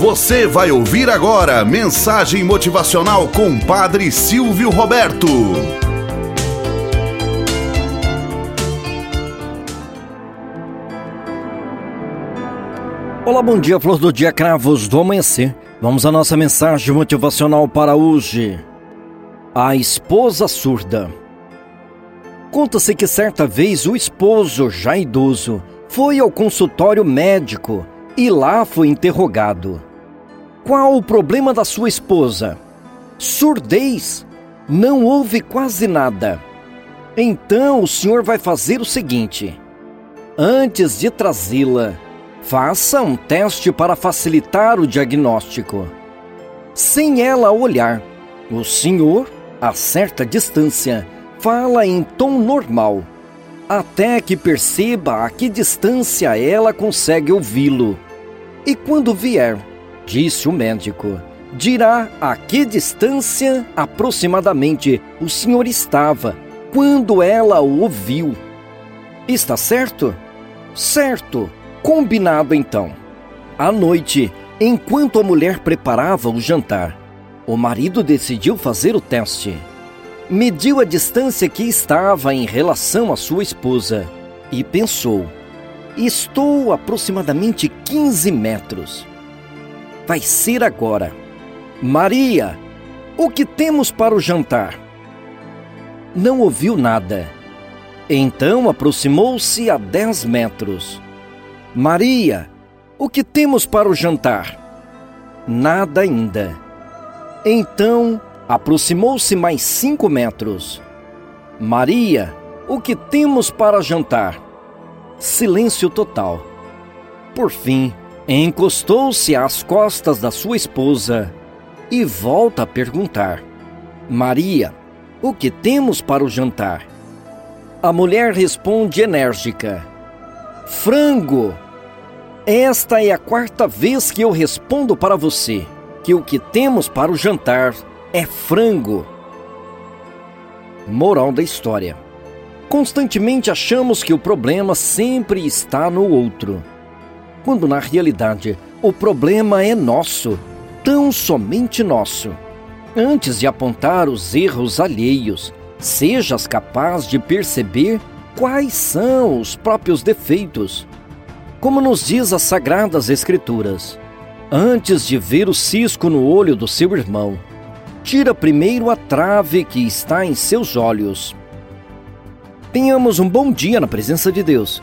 Você vai ouvir agora mensagem motivacional com Padre Silvio Roberto. Olá, bom dia, flor do dia, cravos do amanhecer. Vamos à nossa mensagem motivacional para hoje. A esposa surda. Conta-se que certa vez o esposo, já idoso, foi ao consultório médico e lá foi interrogado. Qual o problema da sua esposa? Surdez. Não ouve quase nada. Então o senhor vai fazer o seguinte: antes de trazê-la, faça um teste para facilitar o diagnóstico. Sem ela olhar, o senhor, a certa distância, fala em tom normal, até que perceba a que distância ela consegue ouvi-lo. E quando vier, disse o médico. Dirá a que distância aproximadamente o senhor estava quando ela o ouviu. Está certo? Certo. Combinado então. À noite, enquanto a mulher preparava o jantar, o marido decidiu fazer o teste. Mediu a distância que estava em relação à sua esposa e pensou: estou aproximadamente 15 metros vai ser agora. Maria, o que temos para o jantar? Não ouviu nada. Então aproximou-se a dez metros. Maria, o que temos para o jantar? Nada ainda. Então aproximou-se mais cinco metros. Maria, o que temos para jantar? Silêncio total. Por fim, Encostou-se às costas da sua esposa e volta a perguntar: Maria, o que temos para o jantar? A mulher responde enérgica: Frango! Esta é a quarta vez que eu respondo para você que o que temos para o jantar é frango. Moral da história: Constantemente achamos que o problema sempre está no outro quando na realidade o problema é nosso, tão somente nosso. Antes de apontar os erros alheios, sejas capaz de perceber quais são os próprios defeitos. Como nos diz as Sagradas Escrituras, antes de ver o cisco no olho do seu irmão, tira primeiro a trave que está em seus olhos. Tenhamos um bom dia na presença de Deus